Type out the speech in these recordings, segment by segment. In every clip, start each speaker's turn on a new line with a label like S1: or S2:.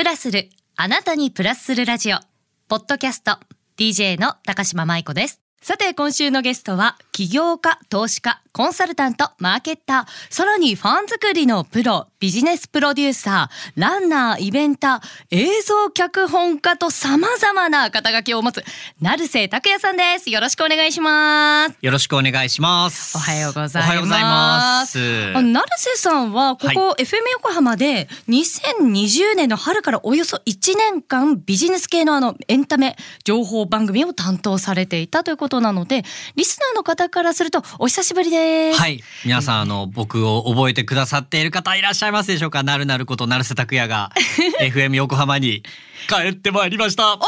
S1: プラスる、あなたにプラスするラジオ。ポッドキャスト、DJ の高島舞子です。さて、今週のゲストは、起業家、投資家、コンサルタント、マーケッター、さらにファン作りのプロ、ビジネスプロデューサー、ランナー、イベンター、映像脚本家と様々な肩書きを持つ、成瀬拓也さんです。よろしくお願いします。
S2: よろしくお願いします。
S1: おはようございます。
S2: おはようございます。
S1: 成瀬さんはここ FM 横浜で2020年の春からおよそ1年間ビジネス系のあのエンタメ情報番組を担当されていたということなのでリスナーの方からするとお久しぶりです。
S2: はい。皆さん、あの、僕を覚えてくださっている方いらっしゃいますでしょうか？なるなること、成瀬拓也が FM 横浜に帰ってまいりました。
S1: おか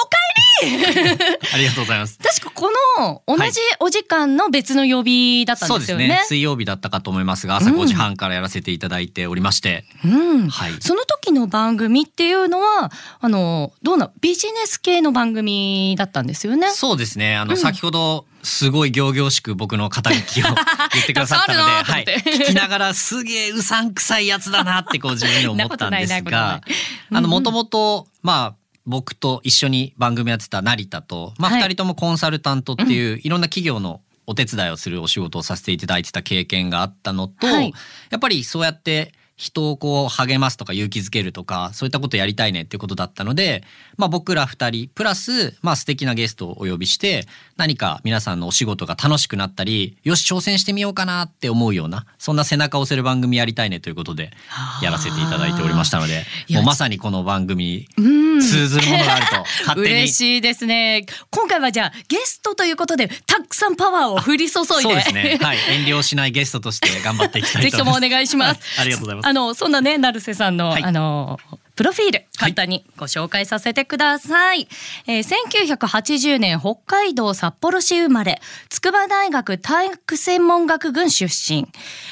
S2: ありがとうございます。
S1: 確かこの同じお時間の別の曜日だったん
S2: そう
S1: でよね。
S2: ですすね。水曜日だったかと思いますが、朝5時半からやらせていただいておりまして。
S1: うん、
S2: はい
S1: その時の番組っていうのはあのどうなビジネス系の番組だったんですよね？
S2: そうですね。あの、
S1: うん
S2: 先ほど、すごい仰々しく僕の肩書きを 言ってくださったので、はい。聞きながらすげえうさんくさいやつだなってこう自分で思ったんですがあの、もともと、まあ、僕と一緒に番組やってた成田と、まあ、
S1: はい。
S2: 二人ともコンサルタントっていう、いろんな企業のお手伝いをするお仕事をさせていただいてた経験があったのと、
S1: はい。
S2: やっぱりそうやって人をこう励ますとか勇気づけるとかそういったことやりたいねっていうことだったので、まあ、僕ら二人プラス、まあ、素敵なゲストをお呼びして何か皆さんのお仕事が楽しくなったりよし挑戦してみようかなって思うようなそんな背中を押せる番組やりたいねということでやらせていただいておりましたのでもうまさにこの番組
S1: うん
S2: に通ずるものがあると 勝手に
S1: 嬉しいですね。今回はじゃあゲストということでたくさんパワーを降り注いで。
S2: そうですねはい遠慮しないゲストとして頑張っていきたい
S1: ぜひともお
S2: と思います。
S1: 願いします。
S2: はいありがとうございます
S1: あのそんなね成瀬さんの、
S2: はい。
S1: あのプロフィール簡単にご紹介させてください、えー1980年北海道札幌市生まれ筑波大学体育専門学群出身。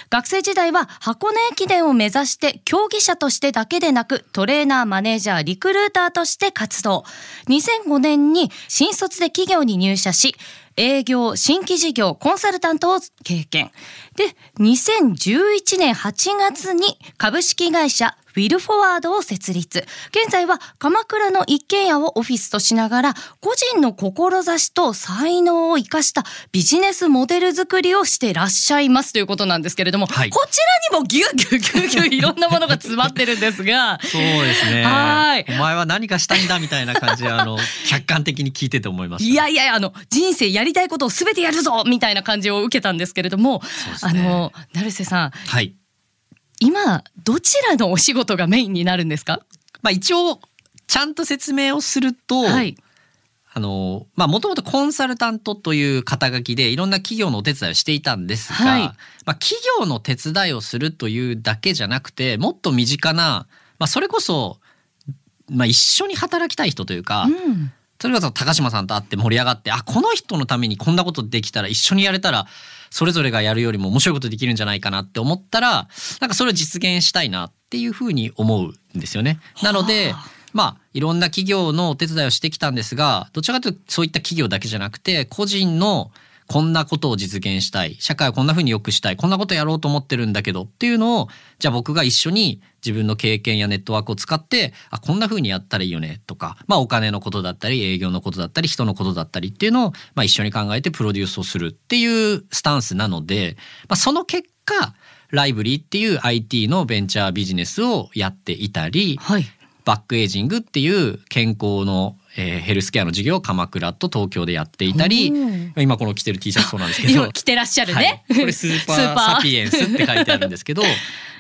S1: 学生時代は箱根駅伝を目指して競技者としてだけでなくトレーナーマネージャーリクルーターとして活動。2005年に新卒で企業に入社し営業、新規事業、コンサルタントを経験。で、2011年8月に株式会社ウィルフォワードを設立。現在は鎌倉の一軒家をオフィスとしながら、個人の志と才能を生かしたビジネスモデル作りをしていらっしゃいますということなんですけれども、
S2: はい
S1: こちらにもギュッギュッギュッギュッいろんなものが詰まってるんですが、
S2: そうですね。
S1: はい
S2: お前は何かしたいんだみたいな感じで、あの、客観的に聞いてて思いました。
S1: いやいやあの人生やりたいことをすべてやるぞみたいな感じを受けたんですけれども、
S2: ね
S1: の成瀬さん
S2: はい。
S1: 今どちらのお仕事がメインになるんですか？
S2: まあ一応、ちゃんと説明をすると、
S1: はい。
S2: あの、まあもともとコンサルタントという肩書きでいろんな企業のお手伝いをしていたんですが、
S1: はい
S2: まあ企業の手伝いをするというだけじゃなくて、もっと身近な、まあそれこそ、まあ一緒に働きたい人というか、
S1: うん。
S2: それこそ高島さんと会って盛り上がってあこの人のためにこんなことできたら一緒にやれたらそれぞれがやるよりも面白いことできるんじゃないかなって思ったらなんかそれを実現したいなっていうふうに思うんですよね。なのでまあいろんな企業のお手伝いをしてきたんですがどちらかというとそういった企業だけじゃなくて個人のこんなことを実現したい。社会をこんな風に良くしたい。こんなことやろうと思ってるんだけど。っていうのをじゃあ僕が一緒に自分の経験やネットワークを使ってあこんな風にやったらいいよね。とか、まあ、お金のことだったり営業のことだったり人のことだったり。っていうのを、まあ、一緒に考えてプロデュースをする。っていうスタンスなので、まあ、その結果ライブリーっていう IT のベンチャービジネスをやっていたり
S1: はい。
S2: バックエイジングっていう健康の、えーヘルスケアの事業を鎌倉と東京でやっていたり
S1: うん。
S2: 今この着てる T シャツそうなんですけど
S1: 今着てらっしゃるね。
S2: はい、これスーパー サピエンスって書いてあるんですけど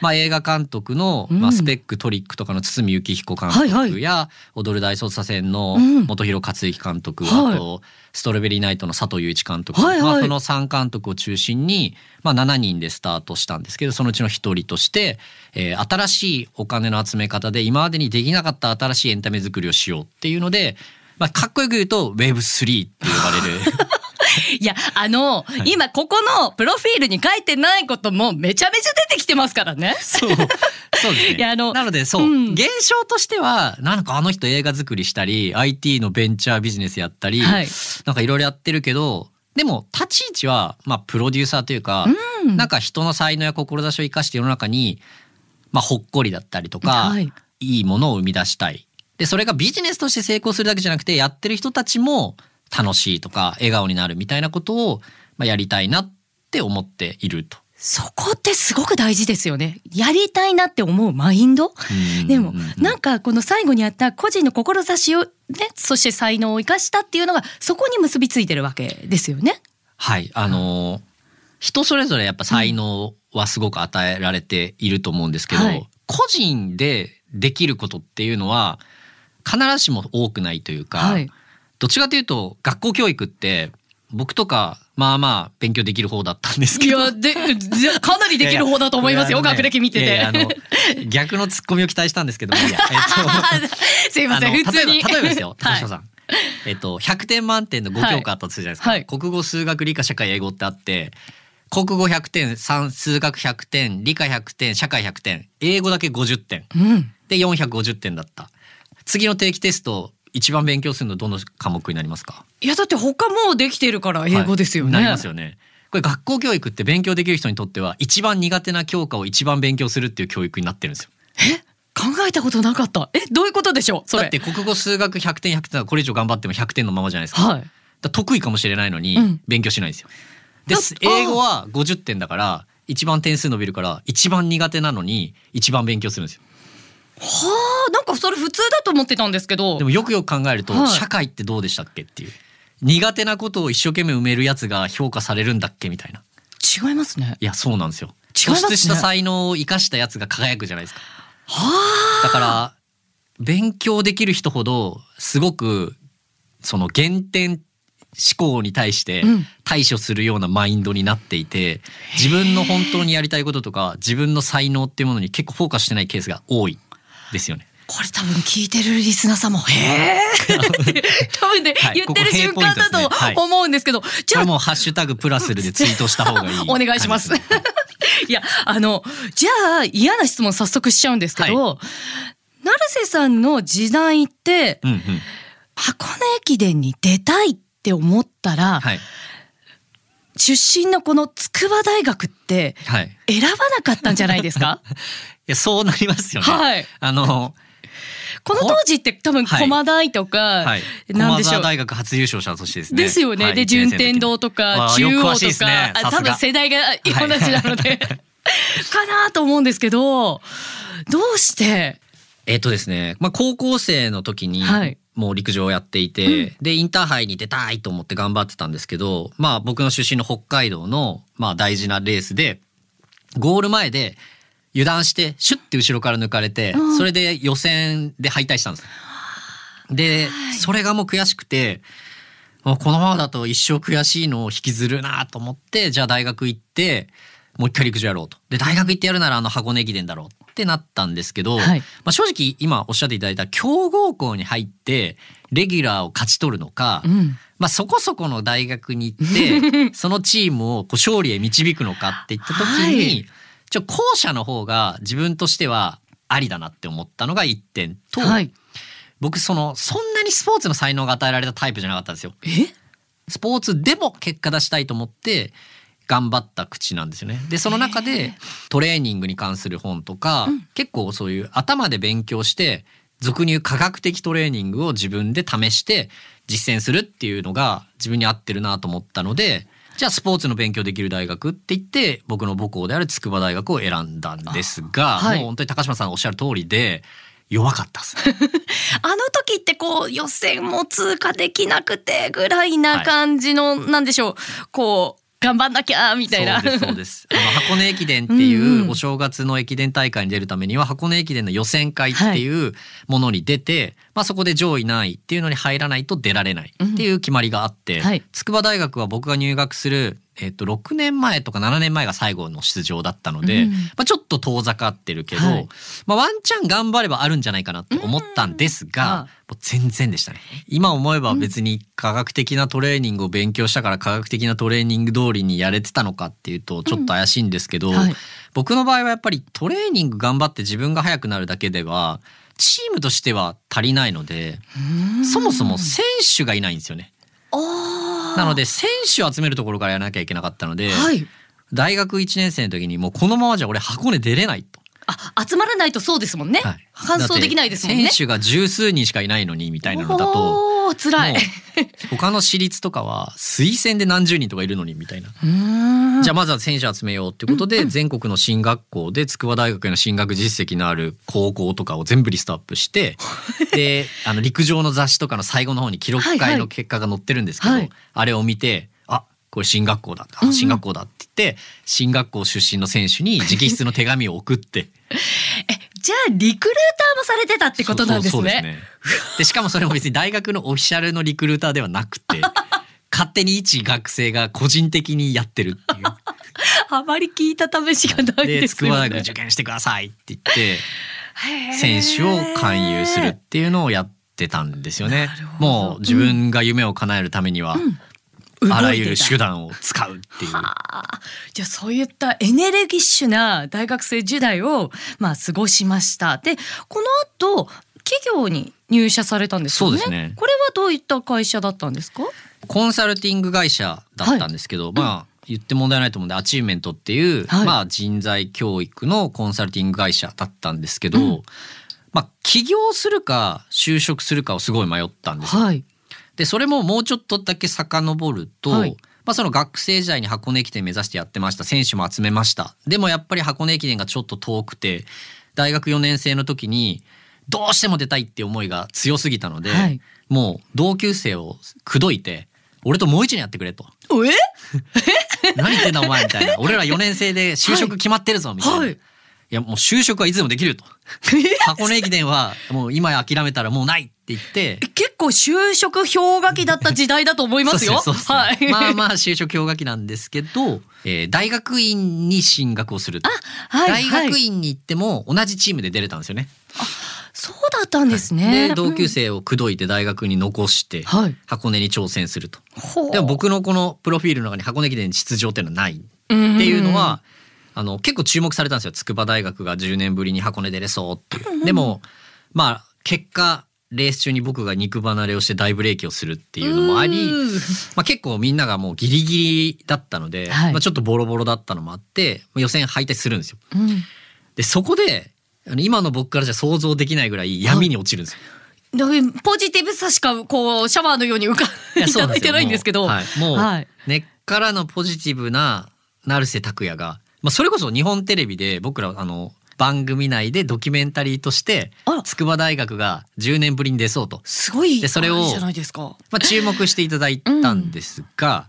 S2: まあ映画監督の、まあ、
S1: うん
S2: スペックトリックとかの堤幸彦監
S1: はいはい。
S2: 督や「踊る大捜査線」の
S1: うん。
S2: 本広克之監督、
S1: はい。
S2: あと「ストロベリーナイト」の佐藤祐一監督、
S1: はいはい。
S2: まあ、その3監督を中心に、まあ、7人でスタートしたんですけどそのうちの1人として、えー新しいお金の集め方で今までにできなかった新しいエンタメ作りをしようっていうので、まあ、かっこよく言うと Web3 って呼ばれる。
S1: いやあの、今ここのプロフィールに書いてないこともめちゃめちゃ出てきてますからね。
S2: そう。そうですね。
S1: いやあの
S2: なので、そう、
S1: うん
S2: 現象としては、なんかあの人映画作りしたり、IT のベンチャービジネスやったり、
S1: はい
S2: なんかいろいろやってるけど、でも立ち位置は、まあ、プロデューサーというか、
S1: うん
S2: なんか人の才能や志を生かして世の中に、まあ、ほっこりだったりとか、
S1: はい
S2: いいものを生み出したい。でそれがビジネスとして成功するだけじゃなくてやってる人たちも楽しいとか笑顔になるみたいなことを、まあ、やりたいなって思っていると。
S1: そこってすごく大事ですよね。やりたいなって思うマインド？でも、なんかこの最後にあった個人の志をね、そして才能を生かしたっていうのがそこに結びついてるわけですよね。
S2: はい、あのー、人それぞれやっぱ才能はすごく与えられていると思うんですけど、はい、個人でできることっていうのは必ずしも多くないというか、はい、どっちかというと学校教育って僕とかまあまあ勉強できる方だったんですけど。
S1: いやでかなりできる方だと思いますよね、学歴見てて。いやいやあの
S2: 逆のツッコミを期待したんですけどいや、えっ
S1: と、すいません普通に。
S2: 例えばですよ高島さん。はいえっと、100点満点の5教科あったとするじゃないですか、はい、国語数学理科社会英語ってあって国語100点算数学100点理科100点社会100点英語だけ50点、うん、で450点だった次の定期テスト一番勉強するのどの科目になりますか？
S1: いやだって他もできてるから英語ですよね、
S2: はい、なりますよね。これ学校教育って勉強できる人にとっては一番苦手な教科を一番勉強するっていう教育になってるんですよ。
S1: え？考えたことなかった。えどういうことでしょ
S2: う？だって国語数学100点100点これ以上頑張っても100点のままじゃないですか,、はい、だ得意かもしれないのに勉強しないんですよ、うん、で英語は50点だから一番点数伸びるから一番苦手なのに一番勉強するんですよ
S1: はあなんかそれ普通だと思ってたんですけど。
S2: でもよくよく考えると、はい、社会ってどうでしたっけっていう。苦手なことを一生懸命埋めるやつが評価されるんだっけみたいな。
S1: 違いますね。
S2: いやそうなんですよ。突出した才能を生かしたやつが輝くじゃないですか。はあ。だから勉強できる人ほどすごくその減点思考に対して対処するようなマインドになっていて、自分の本当にやりたいこととか自分の才能っていうものに結構フォーカスしてないケースが多いですよね。
S1: これ多分聞いてるリスナーさんも「へえ! 」多分ね、はい、言ってる瞬間だと思うんですけど、
S2: はい、じゃあもう「ハッシュタグプラスル」でツイートした方がいい。
S1: お願いします。い。やあのじゃあ嫌な質問早速しちゃうんですけど、はい、成瀬さんの時代って、うんうん、箱根駅伝に出たいって思ったら、はい、出身のこの筑波大学って選ばなかったんじゃないですか、
S2: いやそうなりますよね。はい、あの
S1: この当時って多分駒大とか、はい、
S2: なんでしょう。大学初優勝者としてですね。
S1: ですよね。はい、で順天堂とか中央とか、ね、多分世代が同じなので、かなと思うんですけど、どうして？
S2: えっとですね、まあ高校生の時に、はい、もう陸上をやっていて、うん、でインターハイに出たいと思って頑張ってたんですけどまあ僕の出身の北海道の、まあ、大事なレースでゴール前で油断してシュッて後ろから抜かれて、うん、それで予選で敗退したんです。で、それがもう悔しくてもうこのままだと一生悔しいのを引きずるなと思ってじゃあ大学行ってもう一回陸上やろうと。で大学行ってやるならあの箱根駅伝だろうってなったんですけど、はい、まあ、正直今おっしゃっていただいた強豪校に入ってレギュラーを勝ち取るのか、うん、まあ、そこそこの大学に行って そのチームをこう勝利へ導くのかっていった時に、はい、ちょ後者の方が自分としてはありだなって思ったのが1点と、はい、僕そのそんなにスポーツの才能が与えられたタイプじゃなかったんですよ。スポーツでも結果出したいと思って頑張った口なんですよね。でその中でトレーニングに関する本とか、うん、結構そういう頭で勉強して俗に言う科学的トレーニングを自分で試して実践するっていうのが自分に合ってるなと思ったのでじゃあスポーツの勉強できる大学って言って僕の母校である筑波大学を選んだんですが、はい、もう本当に高島さんおっしゃる通りで弱かったです。
S1: あの時ってこう予選も通過できなくてぐらいな感じの、はい、なんでしょうこう頑張んなきゃみたいな。
S2: そうですそうです。あの箱根駅伝っていうお正月の駅伝大会に出るためには箱根駅伝の予選会っていうものに出て、はい、まあそこで上位何位っていうのに入らないと出られないっていう決まりがあって、うんはい、筑波大学は僕が入学するえっと、6年前とか7年前が最後の出場だったので、うん、まあ、ちょっと遠ざかってるけど、はい、まあ、ワンチャン頑張ればあるんじゃないかなって思ったんですが、もう全然でしたね。今思えば別に科学的なトレーニングを勉強したから科学的なトレーニング通りにやれてたのかっていうとちょっと怪しいんですけど、うんはい、僕の場合はやっぱりトレーニング頑張って自分が速くなるだけではチームとしては足りないのでそもそも選手がいないんですよね。なので選手を集めるところからやらなきゃいけなかったので、はい、大学1年生の時にもうこのままじゃ俺箱根出れないと。
S1: あ集まらないとそうですもんね、
S2: はい。
S1: 搬送できないですもんね。
S2: 選手が十数人しかいないのにみたいなのだと
S1: 辛い。
S2: 他の私立とかは推薦で何十人とかいるのにみたいな。じゃあまずは選手集めようってことで、全国の進学校で筑波大学への進学実績のある高校とかを全部リストアップして であの陸上の雑誌とかの最後の方に記録会の結果が載ってるんですけど、
S1: はい。はい
S2: あれを見てあこれ進学校だ
S1: うんうん。
S2: あ進学校だって言って、進学校出身の選手に直筆の手紙を送って。
S1: えじゃあリクルーターもされてたってことなんです
S2: そうそうそう
S1: ね。
S2: でしかもそれも別に大学のオフィシャルのリクルーターではなくて 勝手に一学生が個人的にやってるっていう。
S1: あまり聞いた試しがない
S2: で
S1: ですよね。
S2: 筑波大学受験してくださいって言って
S1: へー。
S2: 選手を勧誘するっていうのをやってたんですよね。
S1: なる。ほど。
S2: もう自分が夢を叶えるためには、
S1: うん
S2: あらゆる手
S1: 段
S2: 段を使うっていう。
S1: はあじゃあそういったエネルギッシュな大学生時代をまあ過ごしました。でこの後企業に入社されたんですよね。
S2: そうですね
S1: これはどういった会社だったんですか？
S2: コンサルティング会社だったんですけど、まあ言って問題ないと思うんでアチーブメントっていう、
S1: はい
S2: まあ人材教育のコンサルティング会社だったんですけど、
S1: うん
S2: まあ起業するか就職するかをすごい迷ったんですよ。
S1: はい。
S2: でそれももうちょっとだけ遡ると、
S1: はい
S2: まあ、その学生時代に箱根駅伝目指してやってました選手も集めましたでもやっぱり箱根駅伝がちょっと遠くて大学4年生の時にどうしても出たいって思いが強すぎたので、
S1: はい
S2: もう同級生を口説いて俺ともう一年やってくれと。
S1: え？
S2: 何言ってんだお前みたいな。俺ら4年生で就職決まってるぞみたいな。
S1: はい
S2: い、やもう就職はいつでもできると。箱根駅伝はもう今諦めたらもうないって言って。
S1: 結構就職氷河期だった時代だと思いますよ。はい。
S2: まあまあ就職氷河期なんですけど、えー大学院に進学をすると。
S1: はい
S2: 大学
S1: はい
S2: 院に行っても同じチームで出れたんですよね。
S1: そうだったんですね。
S2: で同級生を口説いて大学に残して
S1: はい
S2: 箱根に挑戦すると。でも僕のこのプロフィールの中に箱根駅伝に出場っていうのはない。
S1: って
S2: っていうのは、あの結構注目されたんですよ。筑波大学が10年ぶりに箱根出れそうっていう。でもまあ結果レース中に僕が肉離れをして大ブレーキをするっていうのもあり、まあ、結構みんながもうギリギリだったので、
S1: はい。
S2: まあ、ちょっとボロボロだったのもあってまあ予選敗退するんですよ。
S1: うん。
S2: でそこで今の僕からじゃ想像できないぐらい闇に落ちるんですよ。
S1: ポジティブさしかこうシャワーのように浮か
S2: んですよ。
S1: ただいてないんですけど、
S2: もうはい、もう
S1: はい。
S2: 根っからのポジティブな成瀬拓也が、まあ、それこそ日本テレビで僕らあの番組内でドキュメンタリーとして筑波大学が10年ぶりに出そうと、
S1: すごい
S2: でそれを。まあ、注目していただいたんですが、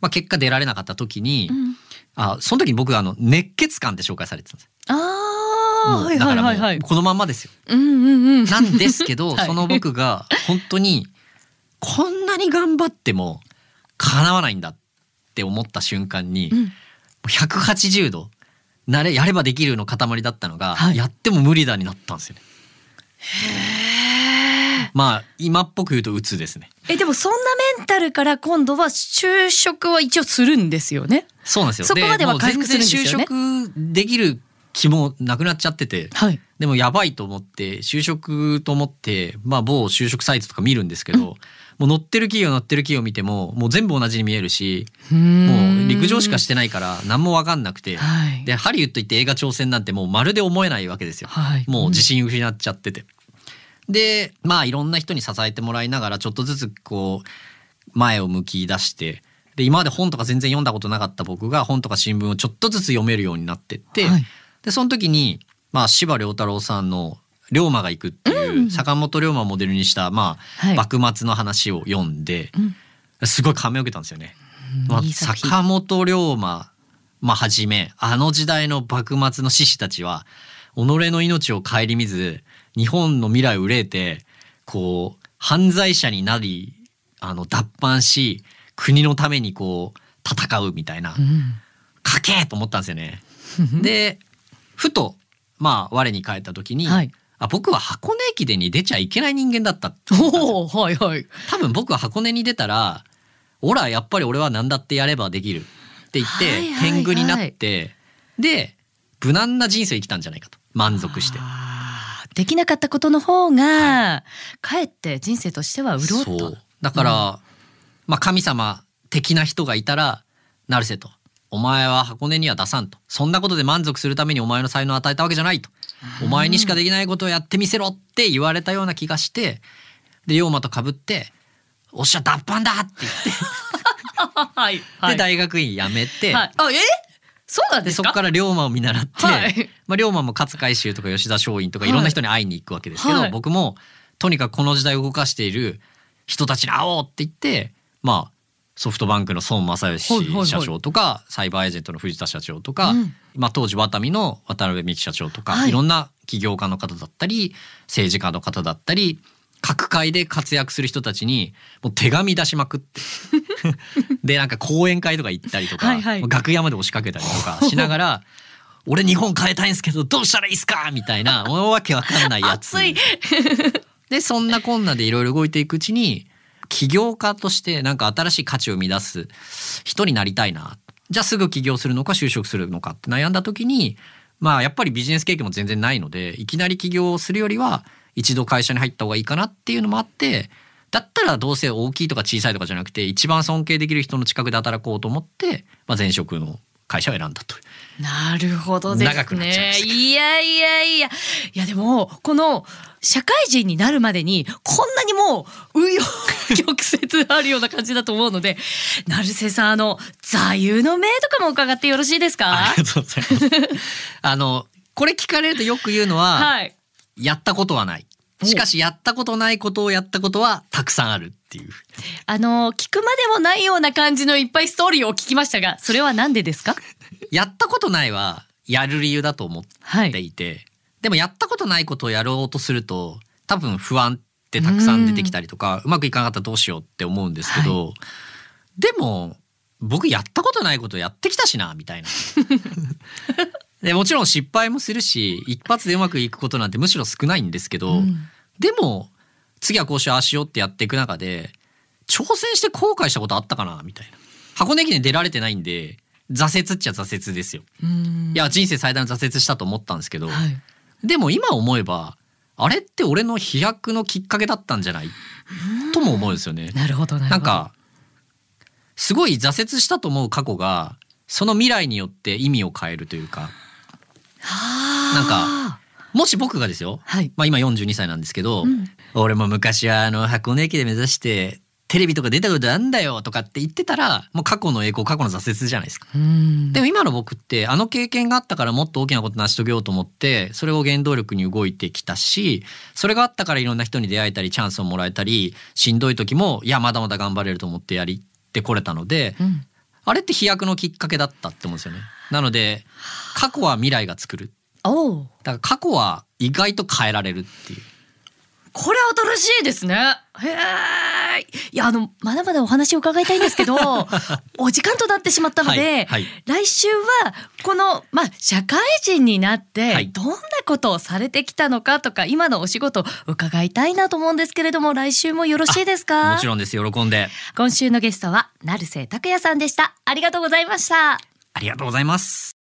S2: まあ、結果出られなかった時に、
S1: うん
S2: あその時に僕あの熱血感って紹介されてたんです。
S1: あ
S2: だからも
S1: う
S2: このまんまですよ。
S1: うんうんうん。
S2: なんですけど、
S1: はい
S2: その僕が本当にこんなに頑張っても叶わないんだって思った瞬間に、
S1: うん
S2: 180度なれやればできるの塊だったのが、
S1: はい
S2: やっても無理だになったんですよね。まあ今っぽく言うと鬱ですね。
S1: えでもそんなメンタルから今度は就職は一応するんですよね。
S2: そうなんですよ。
S1: そこまでは回復するんですよね
S2: 就職できる気もなくなっちゃってて。
S1: はい。
S2: でもやばいと思って就職と思ってまあ某就職サイトとか見るんですけど、もう乗ってる企業乗ってる企業見てももう全部同じに見えるしもう陸上しかしてないから何も分かんなくて、
S1: はい
S2: でハリウッド行って映画挑戦なんてもうまるで思えないわけですよ。
S1: はい。
S2: もう自信失っちゃってて。でまあいろんな人に支えてもらいながらちょっとずつこう前を向き出してで今まで本とか全然読んだことなかった僕が本とか新聞をちょっとずつ読めるようになってって、
S1: はい
S2: でその時にまあ司馬遼太郎さんの「龍馬が行く」っていう坂本龍馬をモデルにしたまあ、
S1: はい。
S2: 幕末の話を読んで、
S1: うん。
S2: すごい感銘を受けたんですよね。まあ坂本龍馬、まあ、はじめあの時代の幕末の志士たちは己の命を顧みず日本の未来を憂えてこう犯罪者になりあの脱藩し国のためにこう戦うみたいな、
S1: うん。
S2: かけーと思ったんですよね。でふとまあ我に返った時に、
S1: はい
S2: あ僕は箱根駅伝に出ちゃいけない人間だった。っ て
S1: おおはいはい。
S2: 多分僕は箱根に出たら「オラやっぱり俺は何だってやればできる」って言って、
S1: はいはいはい。
S2: 天狗になってで無難な人生生きたんじゃないかと。満足して。
S1: あーできなかったことの方が、かえって人生としては潤った。
S2: そう。だから、まあ神様的な人がいたら成瀬とお前は箱根には出さんと。そんなことで満足するためにお前の才能を与えたわけじゃないと。お前にしかできないことをやってみせろって言われたような気がして、で、龍馬と被って、おっしゃ、脱藩だって言って、
S1: はい。
S2: で、大学院辞めて、
S1: はい。あ、え？そうなん
S2: でそこ
S1: か
S2: から龍馬を見習って、
S1: はい
S2: まあ、龍馬も勝海舟とか吉田松陰とかいろんな人に会いに行くわけですけど、
S1: はい
S2: 僕もとにかくこの時代を動かしている人たちに会おうって言ってまあソフトバンクの孫正
S1: はいはいはい。
S2: 義社長とか、サイバーエージェントの藤田社長とか、
S1: うん。
S2: まあ、当時ワタミの渡辺美樹社長とか、
S1: はい。
S2: い、ろんな起業家の方だったり政治家の方だったり各界で活躍する人たちにもう手紙出しまくって。でなんか講演会とか行ったりとか、
S1: はいはい。
S2: 楽屋まで押しかけたりとかしながら「俺日本変えたいんですけどどうしたらいいっすか?」みたいなわけわかんないやつ。でそんなこんなでいろいろ動いていくうちに起業家としてなんか新しい価値を生み出す人になりたいな。じゃあすぐ起業するのか就職するのかって悩んだ時にまあやっぱりビジネス経験も全然ないのでいきなり起業をするよりは一度会社に入った方がいいかなっていうのもあってだったらどうせ大きいとか小さいとかじゃなくて一番尊敬できる人の近くで働こうと思って、まあ、前職の会社を選んだと。
S1: なるほどですね。いやいやいや。いやでも、この、社会人になるまでに、こんなにもう、紆余曲折あるような感じだと思うので、成瀬さん、あの、座右の銘とかも伺ってよろしいですか？
S2: ありがとうございます。あのこれ聞かれるとよく言うのは、
S1: はい。
S2: やったことはない。しかしやったことないことをやったことはたくさんあるっていう。
S1: あの、聞くまでもないような感じのいっぱいストーリーを聞きましたが、それは何でですか？
S2: やったことないはやる理由だと思っていて、でもやったことないことをやろうとすると多分不安ってたくさん出てきたりとかうまくいかなかったらどうしようって思うんですけど、でも僕やったことないことやってきたしなみたいな。でもちろん失敗もするし一発でうまくいくことなんてむしろ少ないんですけど、
S1: うん。
S2: でも次はこうしようああしようってやっていく中で挑戦して後悔したことあったかなみたいな。箱根駅伝出られてないんで挫折っちゃ挫折ですよ。
S1: うん。
S2: いや人生最大の挫折したと思ったんですけど、
S1: はい。
S2: でも今思えばあれって俺の飛躍のきっかけだったんじゃない？とも思うんですよね。
S1: なるほど、なるほど。
S2: なん、かすごい挫折したと思う過去がその未来によって意味を変えるというか。なんかもし僕がですよ、
S1: はい。
S2: まあ、今42歳なんですけど、
S1: うん
S2: 俺も昔はあの箱根駅で目指してテレビとか出たことあんだよとかって言ってたらもう過去の栄光過去の挫折じゃないですか。
S1: うん
S2: でも今の僕ってあの経験があったからもっと大きなこと成し遂げようと思ってそれを原動力に動いてきたしそれがあったからいろんな人に出会えたりチャンスをもらえたりしんどい時もいやまだまだ頑張れると思ってやりってこれたので
S1: うん
S2: あれって飛躍のきっかけだったって思うんですよね。なので過去は未来が作る
S1: おう
S2: だから過去は意外と変えられるっていう。
S1: これ新しいですね。へえ。いやあのまだまだお話を伺いたいんですけど、お時間となってしまったので、
S2: はいはい
S1: 来週はこのまあ社会人になって
S2: はい
S1: どんなことをされてきたのかとか、今のお仕事を伺いたいなと思うんですけれども、来週もよろしいですか？
S2: もちろんです喜んで
S1: 今週のゲストは成瀬拓也さんでした。ありがとうございました。
S2: ありがとうございます